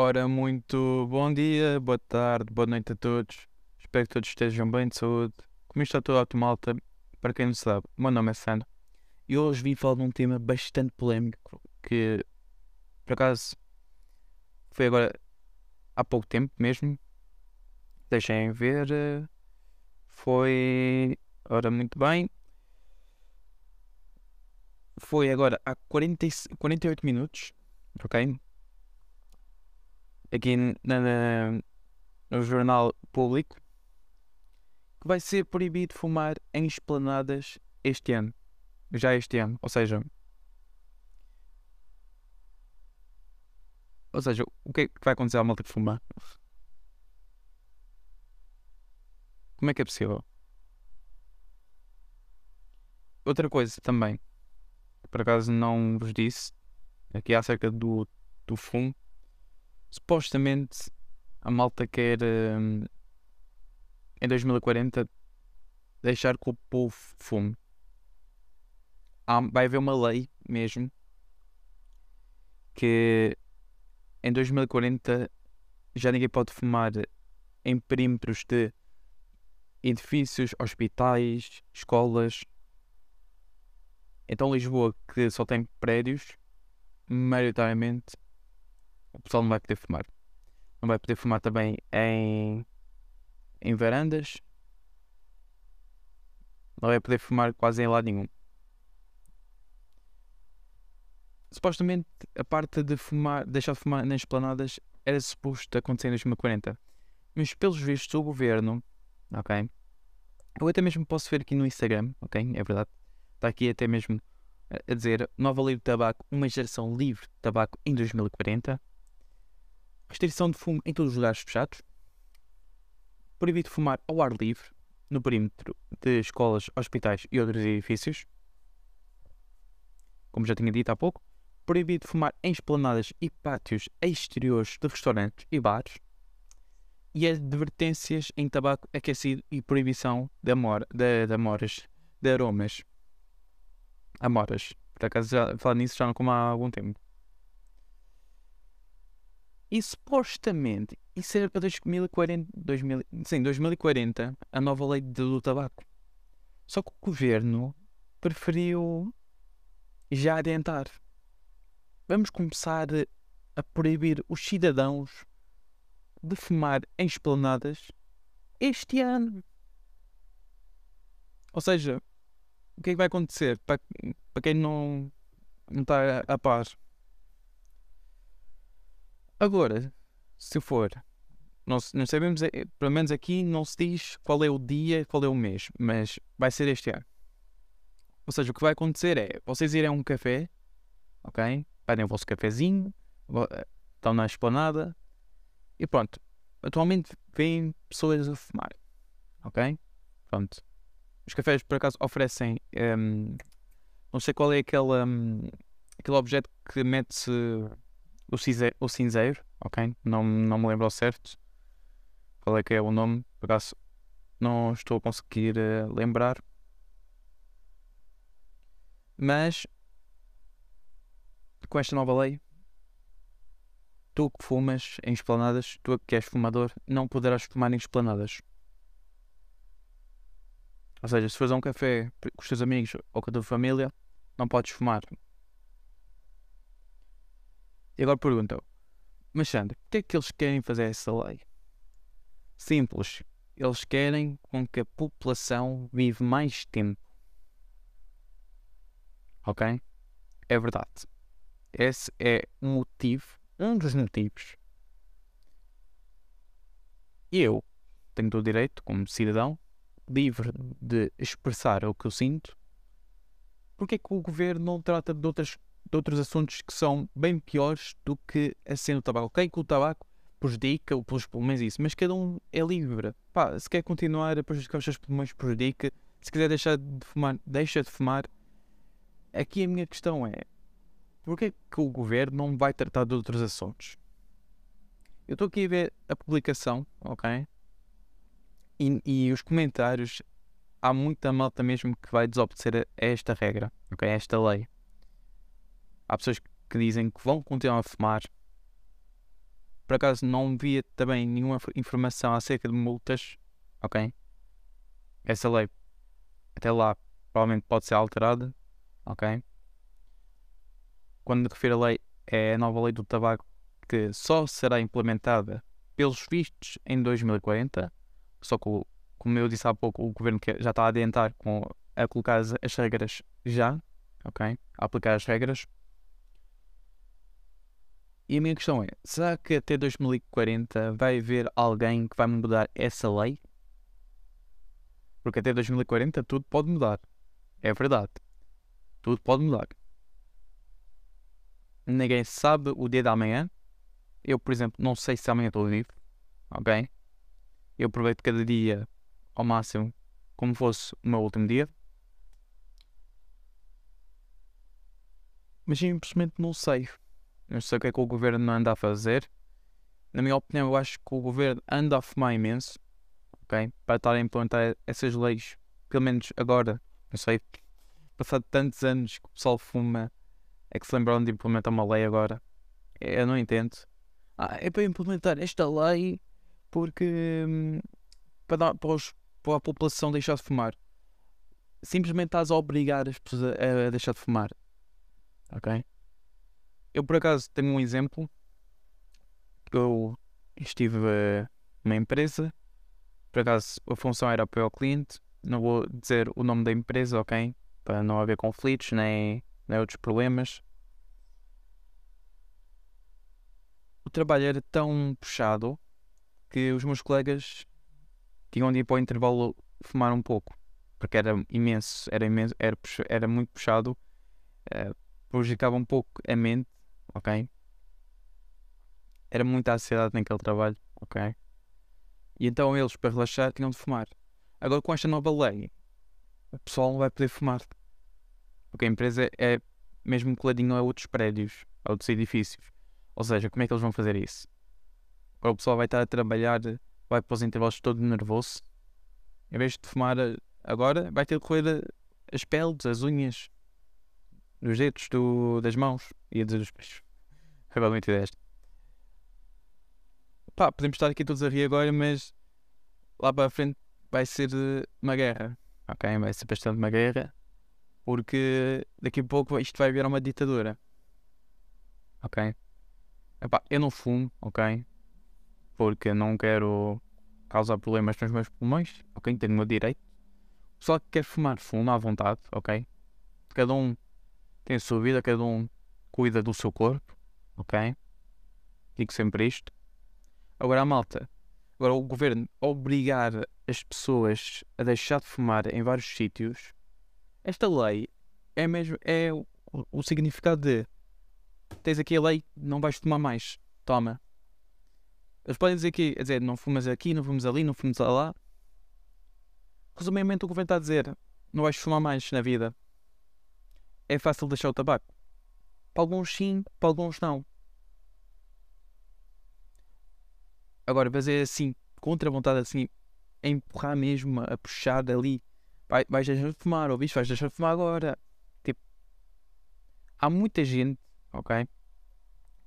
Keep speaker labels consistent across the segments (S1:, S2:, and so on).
S1: Ora, muito bom dia, boa tarde, boa noite a todos. Espero que todos estejam bem de saúde. Como está tudo alto, malta? Para quem não sabe, meu nome é Sandro e hoje vim falar de um tema bastante polémico que, por acaso, foi agora há pouco tempo mesmo. Deixem ver. Foi. Ora, muito bem. Foi agora há 40, e- 48 minutos, ok? Aqui na, na- no jornal público que vai ser proibido fumar em esplanadas este ano. Já este ano. Ou seja. Ou seja, o que é que vai acontecer à malta que fuma? Como é que é possível? Outra coisa também, que por acaso não vos disse, aqui acerca do, do fumo. Supostamente a malta quer hum, em 2040 deixar que o povo fume. Há- vai haver uma lei mesmo que em 2040 já ninguém pode fumar em perímetros de edifícios, hospitais, escolas. Então Lisboa, que só tem prédios, maioritariamente o pessoal não vai poder fumar. Não vai poder fumar também em, em varandas. Não vai poder fumar quase em lado nenhum. Supostamente a parte de fumar, deixar de fumar nas esplanadas era suposto acontecer em 2040. Mas pelos vistos o governo, ok? Eu até mesmo posso ver aqui no Instagram, ok? É verdade. Está aqui até mesmo a- dizer nova lei de tabaco, uma geração livre de tabaco em 2040. Restrição de fumo em todos os lugares fechados. Proibido fumar ao ar livre no perímetro de escolas, hospitais e outros edifícios. Como já tinha dito há pouco. Proibido fumar em esplanadas e pátios exteriores de restaurantes e bares. E advertências em tabaco aquecido e proibição de, amor, de, de amoras, de aromas. Amoras. Por acaso, já, falar nisso já não como há algum tempo. E supostamente, isso era para 2040, 2000, sim, 2040, a nova lei do tabaco. Só que o governo preferiu já adiantar. Vamos começar a proibir os cidadãos de fumar em esplanadas este ano. Ou seja, o que é que vai acontecer para, para quem não, não está a, a par? Agora, se for, não, não sabemos, eh, pelo menos aqui não se diz qual é o dia, qual é o mês, mas vai ser este ano. Ou seja, o que vai acontecer é vocês irem a um café, ok? Pedem o vosso cafezinho, eh, estão na esplanada e pronto. Atualmente vêm pessoas a fumar, ok? Pronto. Os cafés por acaso oferecem, ehm, não sei qual é aquele, ehm, aquele objeto que mete-se o, cinze- o cinzeiro, ok? Não, não me lembro ao certo qual é que é o nome, por acaso não estou a conseguir eh, lembrar. Mas com esta nova lei, tu que fumas em esplanadas, tu que és fumador, não poderás fumar em esplanadas. Ou seja, se fores a um café com os teus amigos ou com a tua família, não podes fumar. E agora perguntam, mas Sandro, porquê é que eles querem fazer essa lei? Simples, eles querem com que a população vive mais tempo. Ok? É verdade. Esse é um motivo, um dos motivos. Eu tenho todo o direito, como cidadão, livre de expressar o que eu sinto. Porque é que o governo não trata de, outras, de outros assuntos que são bem piores do que a cena do tabaco? Ok, que o tabaco prejudica o- pelos pulmões e isso, mas cada um é livre. Pá, se quer continuar a prejudicar os seus pulmões, prejudica. Se quiser deixar de fumar, deixa de fumar. Aqui a minha questão é: porquê é que o governo não vai tratar de outros assuntos? Eu estou aqui a ver a publicação, ok? E, e os comentários, há muita malta mesmo que vai desobedecer a esta regra, ok? A esta lei. Há pessoas que dizem que vão continuar a fumar. por acaso não via também nenhuma inf- informação acerca de multas, ok? Essa lei, até lá, provavelmente pode ser alterada, ok? Quando me refiro a lei, é a nova lei do tabaco que só será implementada pelos vistos em 2040, só que, como eu disse há pouco, o governo já está a adiantar com, a colocar as regras já, ok? A aplicar as regras. E a minha questão é: será que até 2040 vai haver alguém que vai mudar essa lei? Porque até 2040 tudo pode mudar. É verdade. Tudo pode mudar. Ninguém sabe o dia da manhã. Eu, por exemplo, não sei se amanhã estou vivo. Ok? Eu aproveito cada dia ao máximo como fosse o meu último dia. Mas simplesmente não sei. Não sei o que é que o governo anda a fazer. Na minha opinião, eu acho que o governo anda a fumar imenso. Ok? Para estar a implementar essas leis. Pelo menos agora. Não sei. Passado tantos anos que o pessoal fuma. É que se lembraram de implementar uma lei agora. Eu não entendo. Ah, é para implementar esta lei porque. hum, para, dar, para, os- para a população deixar de fumar. Simplesmente estás a obrigar as pessoas a deixar de fumar. Ok? Eu por acaso tenho um exemplo. Eu estive numa empresa. Por acaso a função era apoio ao cliente. Não vou dizer o nome da empresa, ok? Para não haver conflitos nem, nem outros problemas. O trabalho era tão puxado que os meus colegas tinham de ir para o intervalo fumar um pouco. Porque era imenso, era imenso, era, era muito puxado. eh, prejudicava um pouco a mente, ok? Era muita ansiedade naquele trabalho, ok? E então eles, para relaxar, tinham de fumar. Agora com esta nova lei, o pessoal não vai poder fumar. Porque a empresa é mesmo coladinho a outros prédios, a outros edifícios. Ou seja, como é que eles vão fazer isso? Agora o pessoal vai estar a trabalhar, vai para os intervalos todo nervoso. Em vez de fumar eh, agora, vai ter de roer eh, as peles, as unhas, dos dedos do, das mãos. Ia dizer dos pés. Realmente desta. Pá, podemos estar aqui todos a rir agora, mas lá para a frente vai ser eh, uma guerra. Ok? Vai ser bastante uma guerra. Porque daqui a pouco isto vai virar uma ditadura. Ok? Epá, eu não fumo, ok? Porque não quero causar problemas nos meus pulmões, ok? Tenho o meu direito. O pessoal que quer fumar, fuma à vontade, ok? Cada um tem a sua vida, cada um cuida do seu corpo, ok? Digo sempre isto. Agora a malta, agora o governo obrigar as pessoas a deixar de fumar em vários sítios, esta lei é mesmo é o, o significado de tens aqui a lei, não vais fumar mais, toma. Eles podem dizer aqui, a dizer, não fumas aqui, não fumas ali, não fumas lá. Resumidamente o governo está a dizer, não vais fumar mais na vida. É fácil deixar o tabaco. Para alguns sim, para alguns não. Agora, fazer assim, contra a vontade assim, empurrar mesmo, a puxar dali, vai, vais deixar de fumar, ouviste? Vais deixar de fumar agora. Tipo, há muita gente, ok?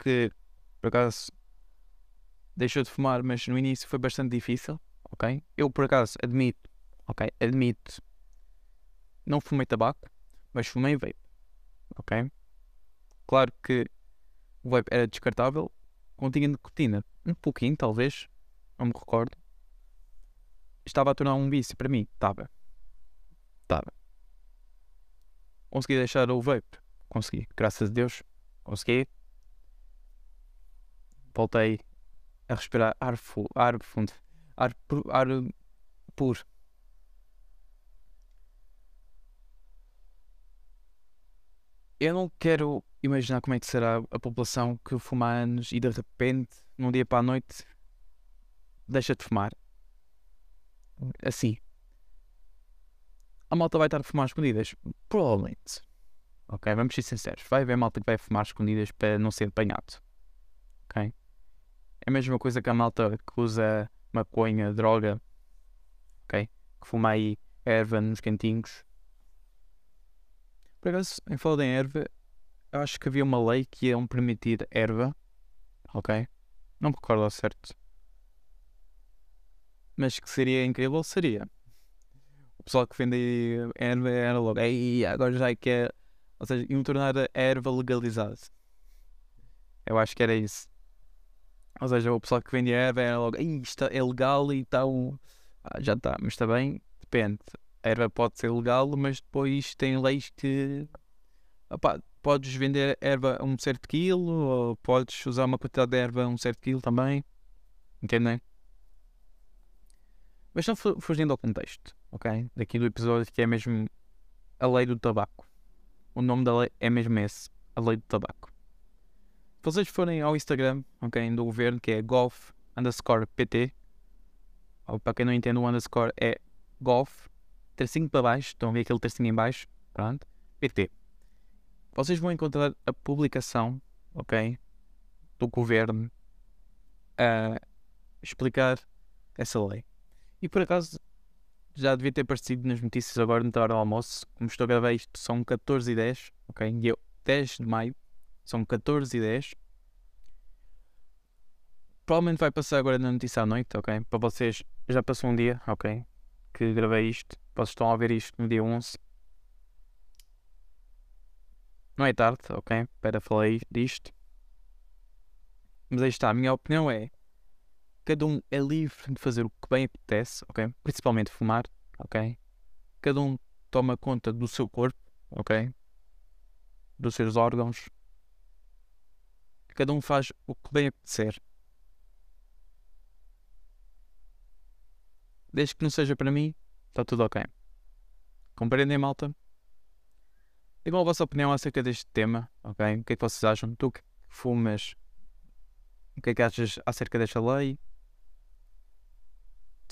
S1: Que, por acaso, deixou de fumar, mas no início foi bastante difícil, ok? Eu, por acaso, admito, ok? Admito, não fumei tabaco, mas fumei vape, ok? Claro que o vape era descartável, continha nicotina, um pouquinho, talvez, não me recordo. Estava a tornar um vício para mim, estava. Estava. Consegui deixar o vape, consegui, graças a Deus, consegui. Voltei a respirar ar, fu ar ar, ar puro. Eu não quero imaginar como é que será a população que fuma há anos e de repente, num dia para a noite, deixa de fumar. Assim. A malta vai estar a fumar escondidas? Provavelmente. Ok, vamos ser sinceros. Vai haver malta que vai fumar escondidas para não ser apanhado. Ok? É a mesma coisa que a malta que usa maconha, droga. Ok? Que fuma aí erva nos cantinhos. Por acaso, em falar em erva, eu acho que havia uma lei que iam permitir erva. Ok? Não me recordo ao certo. Mas que seria incrível, seria. O pessoal que vende erva era logo. Ei, agora já é que é. Ou seja, iam tornar a erva legalizada. Eu acho que era isso. Ou seja, o pessoal que vendia erva era logo. Isto é legal e então. Ah, já está, mas está bem. Depende. A erva pode ser legal, mas depois tem leis que. Opa, podes vender erva a um certo quilo, ou podes usar uma quantidade de erva a um certo quilo também. Entendem? Mas não fugindo ao contexto, ok? Daqui do episódio que é mesmo a lei do tabaco. O nome da lei é mesmo esse, a lei do tabaco. Se vocês forem ao Instagram, ok, do governo, que é golf underscore pt, ou para quem não entende o underscore é golf, tracinho para baixo, estão a ver aquele tracinho em baixo, pronto, pt. Vocês vão encontrar a publicação, ok, do governo a explicar essa lei. E por acaso já devia ter aparecido nas notícias agora no hora do almoço. Como estou a gravar isto, são 14 e 10, ok? Eu, 10 de maio, são 14 e 10. Provavelmente vai passar agora na notícia à noite, ok? Para vocês, já passou um dia, ok? Que gravei isto. Vocês estão a ver isto no dia 11. Não é tarde, ok? Para falar disto. Mas aí está, a minha opinião é cada um é livre de fazer o que bem apetece, ok? Principalmente fumar, ok? Cada um toma conta do seu corpo, ok? Dos seus órgãos. Cada um faz o que bem apetecer. Desde que não seja para mim, está tudo ok. Compreendem, malta? Digam a vossa opinião acerca deste tema, ok? O que é que vocês acham? Tu que fumas, o que é que achas acerca desta lei?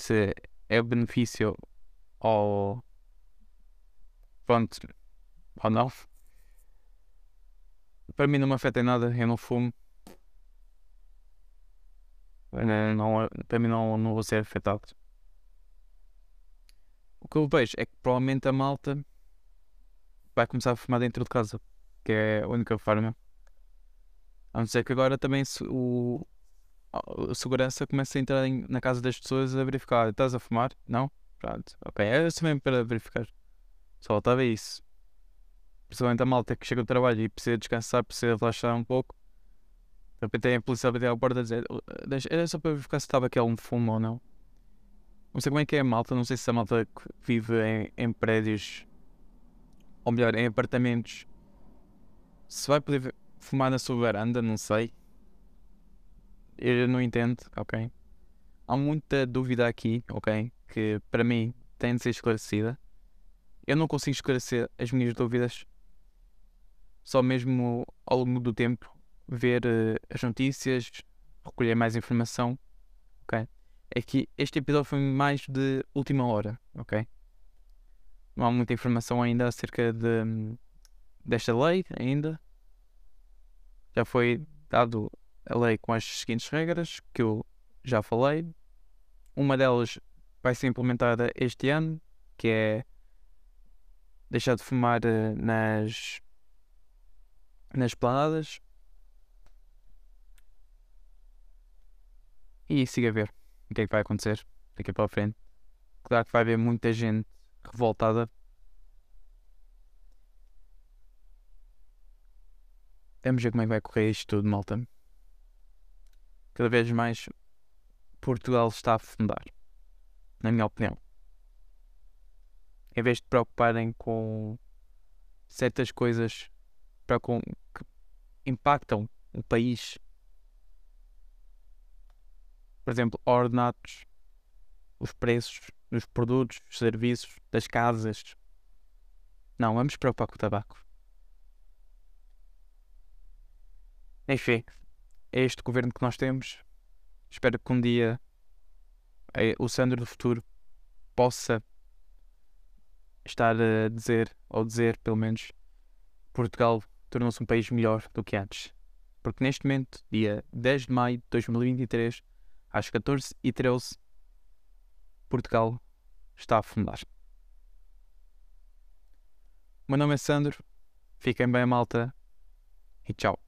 S1: se é benefício ou pronto ou não. Para mim não me afeta em nada, eu não fumo. Não, para mim não, não vou ser afetado. Que eu vejo é que provavelmente a malta vai começar a fumar dentro de casa, que é a única forma. A não ser que agora também o, a segurança começa a entrar em, na casa das pessoas a verificar: estás a fumar? Não? Pronto, ok. É assim mesmo para verificar. Só estava isso. Principalmente a malta que chega do trabalho e precisa descansar, precisa relaxar um pouco. De repente tem a polícia a bater à porta a dizer: era só para verificar se estava aqui algum fumo ou não. Não sei como é que é a malta, não sei se a malta vive em, em prédios, ou melhor, em apartamentos, se vai poder fumar na sua varanda, não sei eu não entendo, ok? Há muita dúvida aqui, ok? Que para mim tem de ser esclarecida. Eu não consigo esclarecer as minhas dúvidas, só mesmo ao longo do tempo ver uh, as notícias, recolher mais informação, ok? É que este episódio foi mais de última hora, ok? Não há muita informação ainda acerca de, desta lei ainda. Já foi dado a lei com as seguintes regras que eu já falei. Uma delas vai ser implementada este ano, que é deixar de fumar eh, nas nas planadas. E siga a ver o que é que vai acontecer daqui para a frente. Claro que vai haver muita gente revoltada. Vamos ver como é que vai correr isto tudo, malta cada vez mais Portugal está a afundar, na minha opinião. Em vez de preocuparem com certas coisas para com, que impactam o país, por exemplo, ordenados, os preços dos produtos, dos serviços, das casas. Não, vamos preocupar com o tabaco. Enfim, é este governo que nós temos. Espero que um dia eh, o Sandro do futuro possa estar a dizer, ou dizer pelo menos, Portugal tornou-se um país melhor do que antes. Porque neste momento, dia 10 de maio de 2023, às 14h13, Portugal está a afundar. O meu nome é Sandro, fiquem bem, malta, e tchau.